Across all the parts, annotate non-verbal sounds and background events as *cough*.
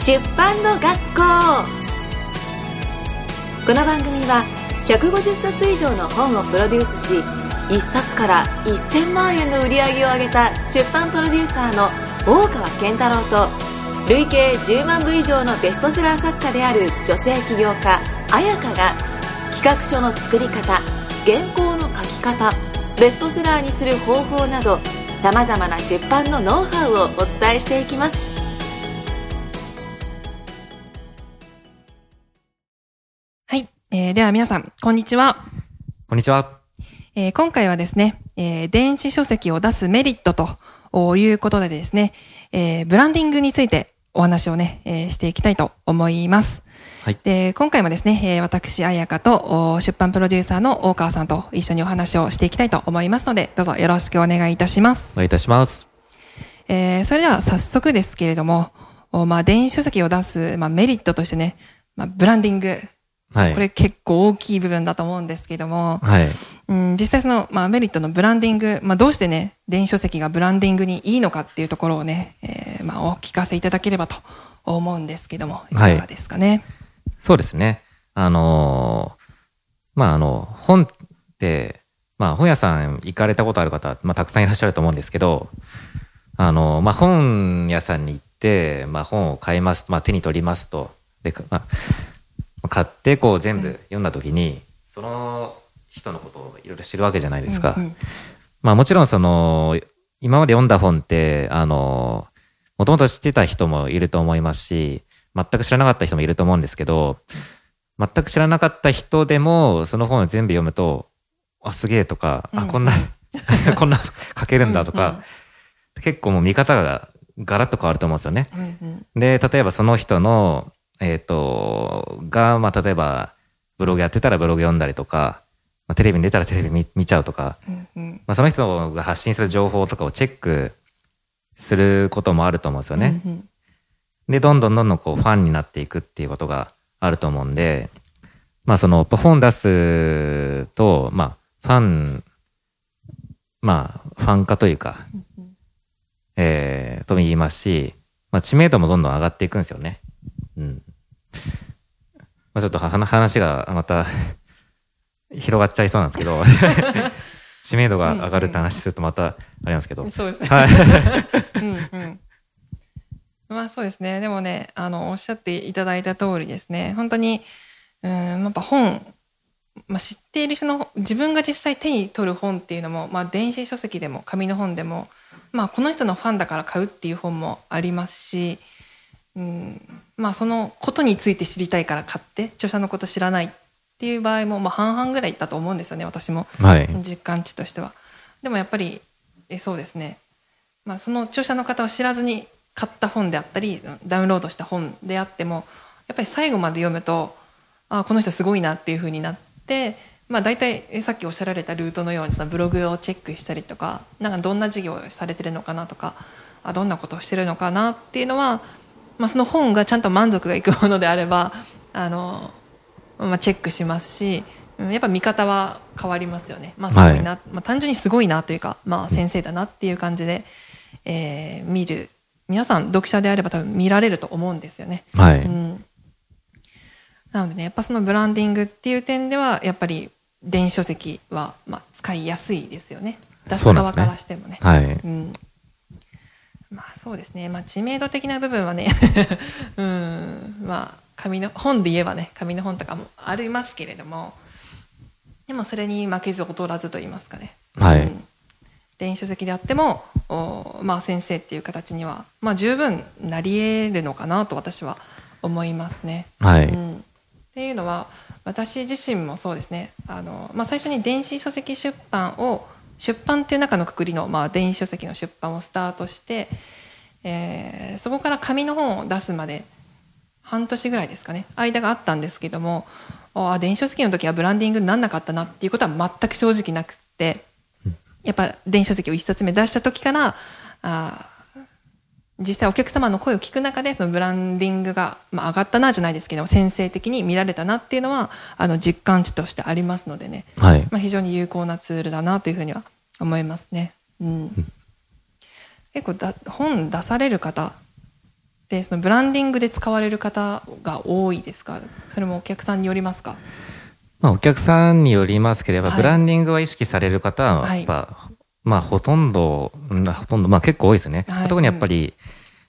出版の学校。この番組は150冊以上の本をプロデュースし1冊から1000万円の売り上げを上げた出版プロデューサーの大川健太郎と累計10万部以上のベストセラー作家である女性起業家彩香が企画書の作り方原稿の書き方ベストセラーにする方法などさまざまな出版のノウハウをお伝えしていきます。えーでは皆さん、こんにちは。こんにちは。えー今回はですね、えー電子書籍を出すメリットということでですね、えーブランディングについてお話をね、えーしていきたいと思います。はい。で、今回もですね、えー私、彩香とお出版プロデューサーの大川さんと一緒にお話をしていきたいと思いますので、どうぞよろしくお願いいたしますお。願いいたします。えーそれでは早速ですけれども、おまあ、電子書籍を出す、まあ、メリットとしてね、まあ、ブランディング。はい。これ結構大きい部分だと思うんですけども、はい。うん、実際その、まあ、メリットのブランディング、まあ、どうしてね、電子書籍がブランディングにいいのかっていうところをね、えーまあ、お聞かせいただければと思うんですけども、いかがですかね？そうですね。あのーまあ、あの、本って、まあ、本屋さん行かれたことある方、まあ、たくさんいらっしゃると思うんですけど、あの、まあ、本屋さんに行って、まあ、本を買います、まあ、手に取りますと。で、かまあ、買って、こう、全部読んだ時に、その人のことをいろいろ知るわけじゃないですか。うんうん。まあもちろんその、今まで読んだ本って、あの、もともと知ってた人もいると思いますし、全く知らなかった人もいると思うんですけど、全く知らなかった人でも、その本を全部読むと、あ、すげえとか、あ、うん。こんな、*laughs* こんな書けるんだとか、結構もう見方がガラッと変わると思うんですよね。うんうん。で、例えばその人の、えっ、と、が、まあ例えば、ブログやってたらブログ読んだりとか、まあ、テレビに出たらテレビ見見ちゃうとか、うんうんまあ、その人が発信する情報とかをチェックすることもあると思うんですよね。うんうんで、どんどんどんどんこうファンになっていくっていうことがあると思うんで、まあその本出すと、まあファン、まあファン化というか、えー、とも言いますし、まあ知名度もどんどん上がっていくんですよね。うん。まあちょっとは話がまた *laughs* 広がっちゃいそうなんですけど、*laughs* 知名度が上がるって話するとまたあれなんですけど、そうですね。はい。*laughs* うんうん。まあそうですね。でもね、あの、おっしゃっていただいた通りですね。本当に、うん、やっぱ本、まあ知っている人の、自分が実際手に取る本っていうのも、まあ電子書籍でも紙の本でも、まあこの人のファンだから買うっていう本もありますし、うん、まあそのことについて知りたいから買って、著者のこと知らないっていう場合も、まあ半々ぐらいだと思うんですよね、私も。はい。実感値としてはでもやっぱりえそうですね、まあ、その著者の方を知らずに買った本であったりダウンロードした本であってもやっぱり最後まで読むとあこの人すごいなっていうふうになって、まあ、大体えさっきおっしゃられたルートのようにそのブログをチェックしたりとかなんかどんな事業をされてるのかなとかあどんなことをしてるのかなっていうのは、まあ、その本がちゃんと満足がいくものであればあのまあ、チェックしますし、うんやっぱ見方は変わりますよね。まあ、すごいな、まあ、単純にすごいなというか、まあ、先生だなっていう感じで、えー見る。皆さん、読者であれば多分見られると思うんですよね。はい。うん。なのでね、やっぱそのブランディングっていう点では、やっぱり電子書籍は、まあ、使いやすいですよね。出す側からしてもね。はい。うん。まあそうですね。まあ知名度的な部分はね、*laughs* うん、まあ紙の、本で言えばね、紙の本とかもありますけれども、でもそれに負けず劣らずと言いますかね。はいうん電子書籍であっても、おまあ先生っていう形には、まあ十分なり得るのかなと私は思いますね。はい。うん、っていうのは私自身もそうですねあの、まあ、最初に電子書籍出版を出版っていう中のくくりの、まあ、電子書籍の出版をスタートして、えーそこから紙の本を出すまで半年ぐらいですかね。間があったんですけどもあ電子書籍の時はブランディングになんなかったなっていうことは全く正直なくってやっぱ電子書籍を1冊目出した時からあ実際お客様の声を聞く中でそのブランディングが、まあ、上がったなじゃないですけども先生的に見られたなっていうのはあの実感値としてありますのでね、はい。まあ、非常に有効なツールだなというふうには思いますね。うん、結構だ本出される方っってそのブランディングで使われる方が多いですか？それもお客さんによりますか？まあ、お客さんによりますければ、はい。ブランディングは意識される方は、はい。やっぱ、まあ、ほとんど、うんほとんど、まあ、結構多いですね。はい。特にやっぱり、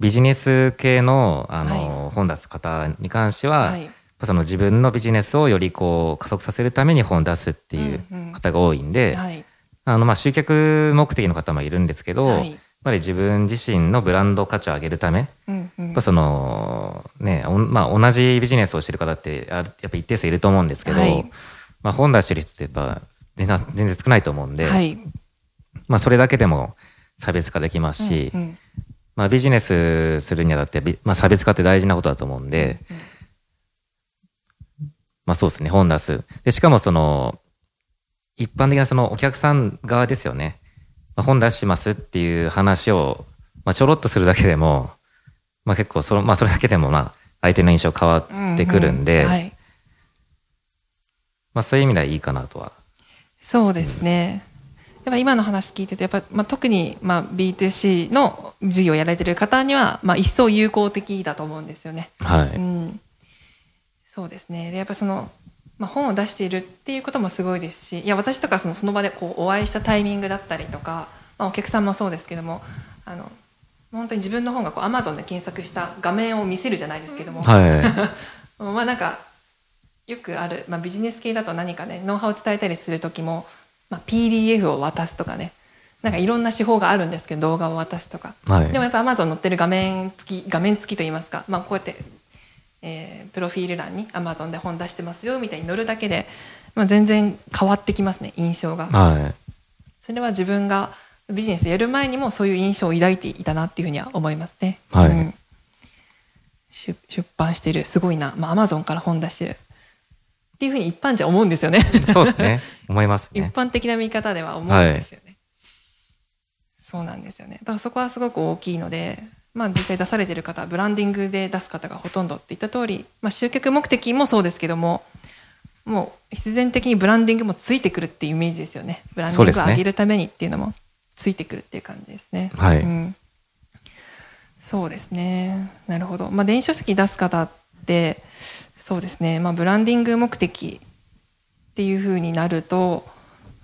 ビジネス系の、あはの、本出す方に関しては、はい。その自分のビジネスをよりこう、加速させるために本出すっていううんうん。方が多いんで、はい。あの、まあ、集客目的の方もいるんですけど、はい。やっぱり自分自身のブランド価値を上げるため、うんうん。その、ね、まあ、同じビジネスをしてる方って、あやっぱ一定数いると思うんですけど、はい。まあ、本出してる人ってやっぱ、全然全然少ないと思うんで、はいまあ、それだけでも差別化できますし、うんうんまあ、ビジネスするにあたって、びまあ、差別化って大事なことだと思うんで、まあ、そうですね、本出す。で、しかもその、一般的なそのお客さん側ですよね。まあ、本出しますっていう話を、まあ、ちょろっとするだけでも、まあ、結構その、まあ、それだけでも、まあ、相手の印象変わってくるんで、ううはい、まあ、そういう意味ではいいかなとは。そうですね。やっぱ今の話聞いてると、やっぱ、まあ、特に、まあ、B2C の事業をやられてる方には、まあ、一層有効的だと思うんですよね。はい。うん。そうですね。で、やっぱその、まあ、本を出しているっていうこともすごいですし、いや、私とかその、その場でこう、お会いしたタイミングだったりとか、まあ、お客さんもそうですけども、あの、本当に自分の本がこう、Amazon で検索した画面を見せるじゃないですけども、はい。*laughs* まあなんかよくある、まあ、ビジネス系だと何かねノウハウを伝えたりする時も、まあ、PDF を渡すとかね。なんかいろんな手法があるんですけど動画を渡すとか、はい。でもやっぱ Amazon 載ってる画面付き画面付きといいますか、まあ、こうやって、えープロフィール欄に Amazon で本出してますよみたいに載るだけで、まあ、全然変わってきますね印象が。はい。それは自分がビジネスやる前にもそういう印象を抱いていたなっていうふうには思いますね。はい。うん。出出版してるすごいな、まあ、アマゾンから本出してるっていうふうに一般じゃ思うんですよね。そうですね。思います一ね。*laughs* 般的な見方では思うんですよね、そうなんですよね。だからそこはすごく大きいので、まあ、実際出されてる方はブランディングで出す方がほとんどって言った通り、まあ、集客目的もそうですけどももう必然的にブランディングもついてくるっていうイメージですよね。ブランディングを上げるためにっていうのもついてくるっていう感じですね。はい。うん、そうですね。なるほど、まあ、電子書籍出す方ってそうですね、まあ、ブランディング目的っていうふうになると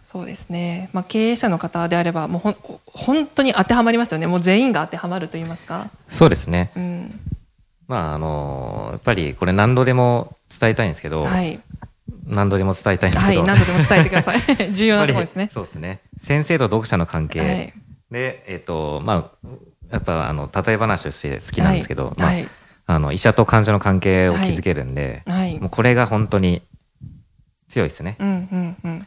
そうですね、まあ、経営者の方であればもうほん本当に当てはまりますよね。もう全員が当てはまると言いますか、そうですね。うん。まあ、あの、やっぱりこれ何度でも伝えたいんですけど、はい、何度でも伝えたいんですはい、けど、何度でも伝えてください。*laughs* 重要なところですね。そうですね。先生と読者の関係、はい。で、えっ、と、まあ、やっぱあの、例え話をして好きなんですけど、まあ、はいあの、医者と患者の関係を築けるんで、はい。もうこれが本当に強いですね。うんうんうん。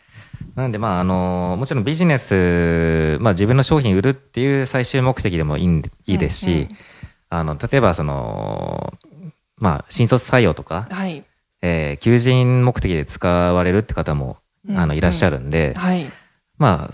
なんで、まあ、あの、もちろんビジネス、まあ自分の商品売るっていう最終目的でもいいんいいですし、うんうん。あの、例えばその、まあ、新卒採用とか、はい。えー求人目的で使われるって方も、うん。あの、いらっしゃるんで、はい。まあ、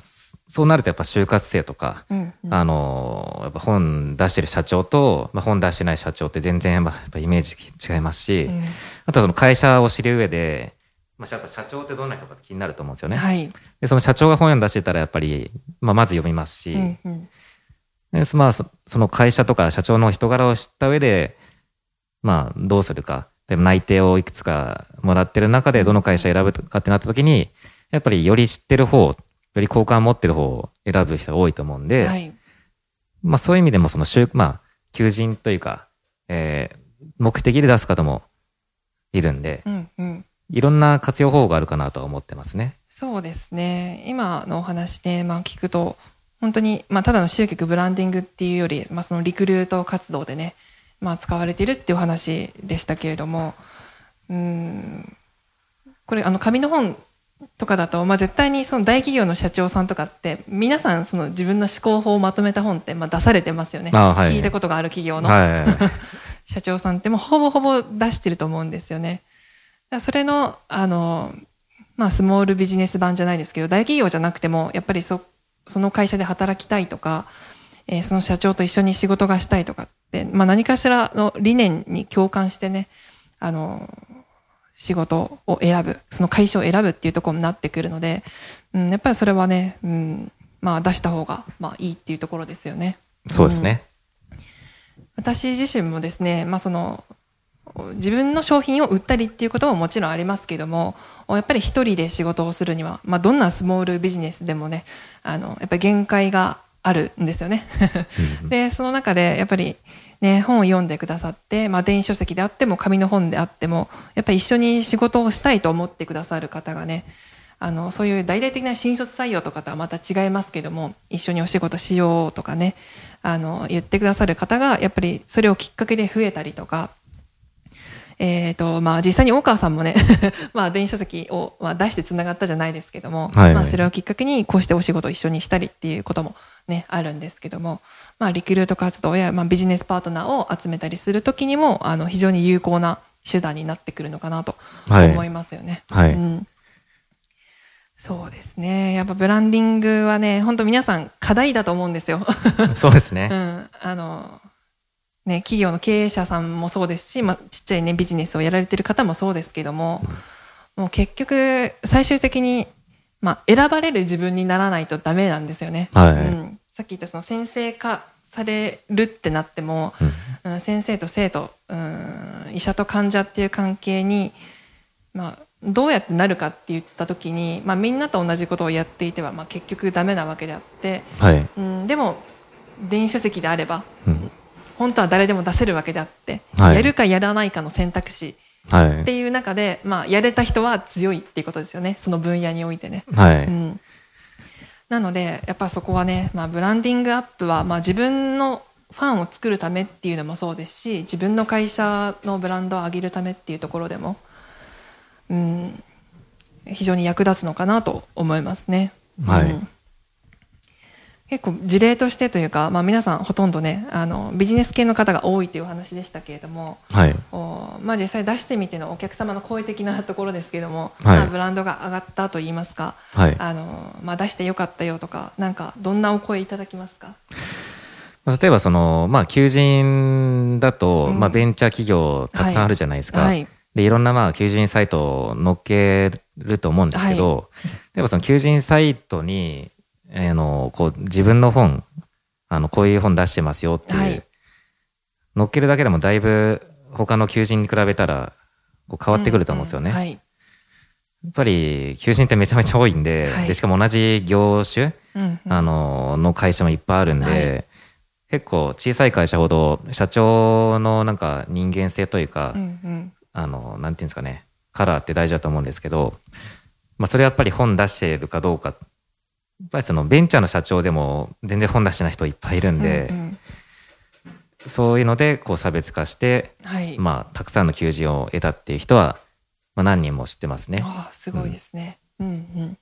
そうなるとやっぱ就活生とか、うんうんあの、やっぱ本出してる社長と、まあ、本出してない社長って全然やっぱイメージ違いますし、うんあとはその会社を知る上で、まあ、やっぱ社長ってどんな人か気になると思うんですよね。はいで、その社長が本を出してたらやっぱり、まあ、まず読みますし、うんうんでそまあ、そその会社とか社長の人柄を知った上で、まあ、どうするか。で内定をいくつかもらってる中でどの会社選ぶかってなった時に、やっぱりより知ってる方、より好感を持ってる方を選ぶ人が多いと思うんで、はい。まあそういう意味でもその就、まあ、求人というか、えー目的で出す方もいるんで、うんうん。いろんな活用方法があるかなとは思ってますね。そうですね。今のお話で、まあ、聞くと本当に、まあ、ただの集客ブランディングっていうより、まあ、そのリクルート活動でね、まあ、使われているっていうお話でしたけれどもうん。これあの紙の本とかだと、まあ、絶対にその大企業の社長さんとかって皆さんその自分の思考法をまとめた本ってまあ出されてますよね、あはい聞いたことがある企業の、はい。*laughs* 社長さんってもうほぼほぼ出してると思うんですよね。それの、あの、まあ、スモールビジネス版じゃないですけど、大企業じゃなくても、やっぱりそ、その会社で働きたいとか、えーその社長と一緒に仕事がしたいとかって、まあ、何かしらの理念に共感してね、あの、仕事を選ぶ、その会社を選ぶっていうところになってくるので、うん、やっぱりそれはね、うん、まあ、出した方が、まあ、いいっていうところですよね。そうですね。私自身もですね、まあ、その自分の商品を売ったりっていうことももちろんありますけどもやっぱり一人で仕事をするには、まあ、どんなスモールビジネスでもねあのやっぱり限界があるんですよね *laughs* でその中でやっぱりね、本を読んでくださって、まあ、電子書籍であっても紙の本であってもやっぱり一緒に仕事をしたいと思ってくださる方がねあのそういう大々的な新卒採用とかとはまた違いますけども一緒にお仕事しようとかねあの言ってくださる方がやっぱりそれをきっかけで増えたりとかえっ、ー、と、まあ実際に大川さんもね *laughs* まあ電子書籍を、まあ、出して繋がったじゃないですけども、はいはい、まあそれをきっかけにこうしてお仕事を一緒にしたりっていうこともね、あるんですけども、まあリクルート活動や、まあビジネスパートナーを集めたりするときにも、あの非常に有効な手段になってくるのかなと思いますよね。はい。はい、うんそうですね。やっぱブランディングはね、本当皆さん課題だと思うんですよ。そうですね。*laughs* うん。あの、ね、企業の経営者さんもそうですし、まあ、ちっちゃいね、ビジネスをやられてる方もそうですけども、もう結局、最終的に、まあ、選ばれる自分にならないとダメなんですよね。はい、うん。さっき言ったその先生化されるってなっても、うん、先生と生徒、うん、医者と患者っていう関係に、まあ、どうやってなるかって言った時に、まあ、みんなと同じことをやっていては、まあ、結局ダメなわけであって、はい、うん、でも電子書籍であれば、うん、本当は誰でも出せるわけであって、はい、やるかやらないかの選択肢っていう中で、まあ、やれた人は強いっていうことですよね。その分野においてね。はい、うん、なのでやっぱそこはね、まあ、ブランディングアップは、まあ、自分のファンを作るためっていうのもそうですし自分の会社のブランドを上げるためっていうところでも、うん、非常に役立つのかなと思いますね。はい、うん結構事例としてというか、まあ、皆さんほとんどねあのビジネス系の方が多いというお話でしたけれども、はい、おまあ、実際出してみてのお客様の好意的なところですけれども、はい、まあ、ブランドが上がったといいますか、はい、あのまあ、出してよかったよとかなんかどんなお声いただきますか？例えばその、まあ、求人だと、うん、まあ、ベンチャー企業たくさんあるじゃないですか。はい、でいろんなまあ求人サイトを載っけると思うんですけど、例えばその求人サイトにあの、こう、自分の本、あの、こういう本出してますよっていう、はい、乗っけるだけでもだいぶ他の求人に比べたら、こう変わってくると思うんですよね。うんうんはい、やっぱり、求人ってめちゃめちゃ多いんで、はい、で、しかも同じ業種、うんうん、あの、の会社もいっぱいあるんで、結構小さい会社ほど社長のなんか人間性というか、うんうん、あの、なんていうんですかね、カラーって大事だと思うんですけど、まあそれやっぱり本出してるかどうかやっぱりそのベンチャーの社長でも全然本出してない人いっぱいいるんで、うんうん、そういうのでこう差別化して、はい、まあたくさんの求人を得たっていう人は、まあ、何人も知ってますね。ああすごいですね。うん、うんうん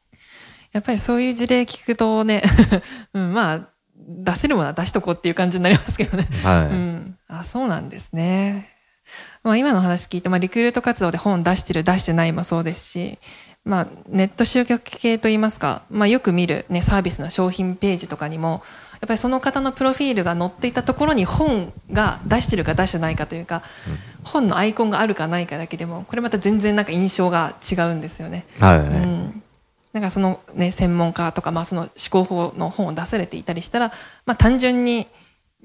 やっぱりそういう事例聞くとね、*laughs* うん、まあ出せるものは出しとこうっていう感じになりますけどね。はい。うん、あそうなんですね。まあ今の話聞いて、まあリクルート活動で本出してる出してないもそうですし、まあ、ネット集客系といいますか、まあ、よく見る、ね、サービスの商品ページとかにもやっぱりその方のプロフィールが載っていたところに本が出してるか出してないかというか、うん、本のアイコンがあるかないかだけでもこれまた全然なんか印象が違うんですよね。はい、はい、うん、なんかその、ね、専門家とか、まあ、その思考法の本を出されていたりしたら、まあ、単純に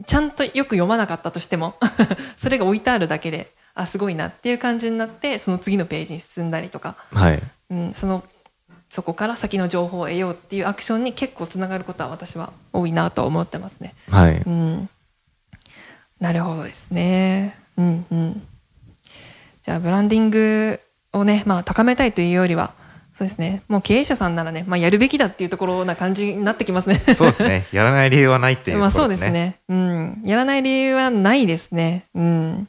ちゃんとよく読まなかったとしても *laughs* それが置いてあるだけであすごいなっていう感じになってその次のページに進んだりとか、はいうん、そのそこから先の情報を得ようっていうアクションに結構つながることは私は多いなと思ってますね。はい。うん。なるほどですね。うんうん。じゃあブランディングをね、まあ高めたいというよりは、そうですね。もう経営者さんならね、まあやるべきだっていうところな感じになってきますね。そうですね。*laughs* やらない理由はないっていう、ね、まあそうですね。うん。やらない理由はないですね。うん。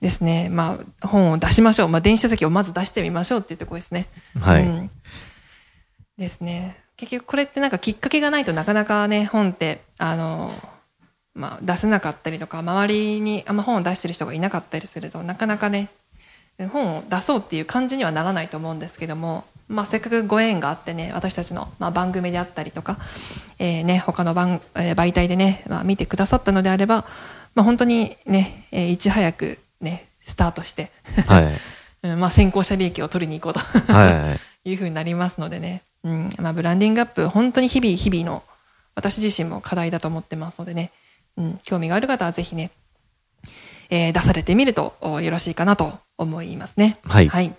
ですね、まあ、本を出しましょう。まあ、電子書籍をまず出してみましょうっていうところですね。はい。うん、ですね。結局これってなんかきっかけがないとなかなかね、本って、あの、まあ、出せなかったりとか、周りにあんま本を出してる人がいなかったりするとなかなかね、本を出そうっていう感じにはならないと思うんですけども、まあ、せっかくご縁があってね、私たちの、まあ、番組であったりとか、えー、ね、他の番、えー、媒体でね、まあ、見てくださったのであれば、まあ、本当にね、えー、いち早くね、スタートして、はい、*laughs* まあ先行者利益を取りに行こうと。はい、*laughs* いうふうになりますのでね、うん。まあ、ブランディングアップ、本当に日々日々の私自身も課題だと思ってますのでね、うん、興味がある方はぜひね、えー出されてみるとおよろしいかなと思いますね。はい。はい。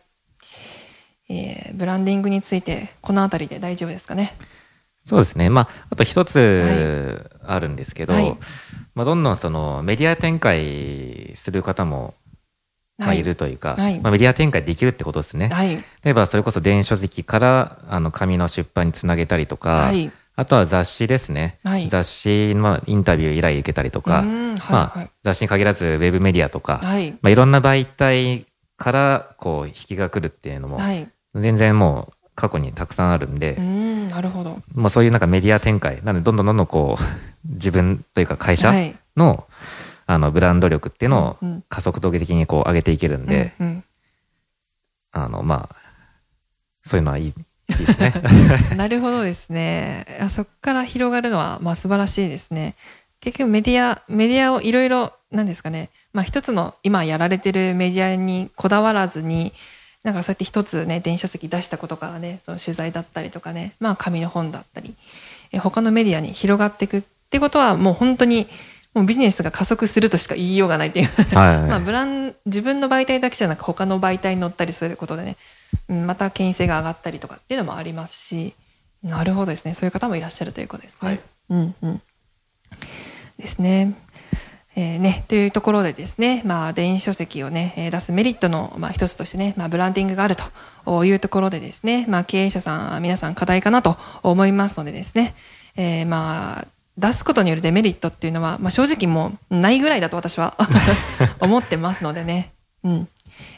えーブランディングについて、このあたりで大丈夫ですかね？そうですね。まあ、あと一つあるんですけど、はいまあ、どんどんそのメディア展開する方も、まあ、はいいるというか、はいまあ、メディア展開できるってことですね。はい。例えば、それこそ電子書籍から、あの、紙の出版につなげたりとか、はい。あとは雑誌ですね。はい雑誌のインタビュー依頼受けたりとか、まあはい、雑誌に限らずウェブメディアとか、はい。まあ、いろんな媒体から、こう、引きが来るっていうのも、はい。全然もう、過去にたくさんあるんでうー、ん、なるほど。まあそういうなんかメディア展開、なのでどんどんどんどんこう、*laughs* 自分というか会社はい。の、あの、ブランド力っていうのを加速度的にこう上げていけるんで、うんうんあの、まあ、そういうのはいい、いいですね。*laughs* なるほどですね。あそこから広がるのは、まあ素晴らしいですね。結局メディア、メディアをいろいろ、なんですかね。まあ一つの今やられてるメディアにこだわらずに、なんかそうやって一つね、電子書籍出したことからね、その取材だったりとかね、まあ紙の本だったり、え他のメディアに広がっていくってことはもう本当に、もうビジネスが加速するとしか言いようがないっていう。はい。*laughs* まあ、ブラン自分の媒体だけじゃなく他の媒体に乗ったりすることでね、うん、また権威性が上がったりとかっていうのもありますしなるほどですねそういう方もいらっしゃるということですね。はいうんうん、ですね。えーね、というところでですね、まあ、電子書籍をね、え出すメリットの、まあ、一つとしてね、まあ、ブランディングがあるというところでですね、まあ、経営者さん、皆さん課題かなと思いますのでですね、えーまあ、出すことによるデメリットっていうのは、まあ、正直もうないぐらいだと私は *laughs* 思ってますのでね、うん。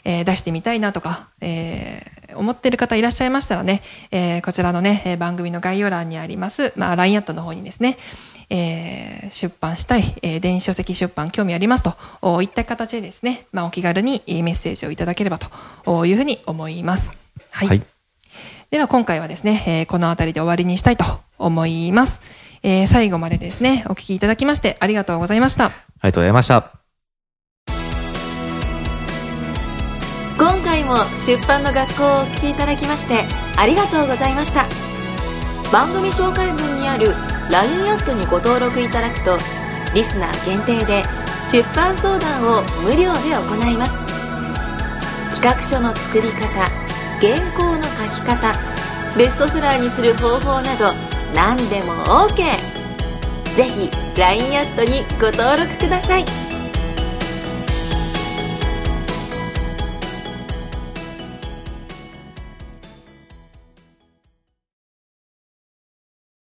えー出してみたいなとか、えー思ってる方いらっしゃいましたらね、えーこちらのね、え番組の概要欄にあります、まあ、LINE アットの方にですね、えー出版したい、えー電子書籍出版興味ありますとおいった形でですね、まあ、お気軽にえーメッセージをいただければというふうに思います。はい。はい。では今回はですね、えーこの辺りで終わりにしたいと思います。えー最後までですね、お聞きいただきましてありがとうございました。ありがとうございました。今回も出版の学校をお聞きいただきましてありがとうございました番組紹介文にある LINE アットにご登録いただくとリスナー限定で出版相談を無料で行います。企画書の作り方原稿の書き方ベストセラーにする方法など何でも OK ぜひ LINE アットにご登録ください。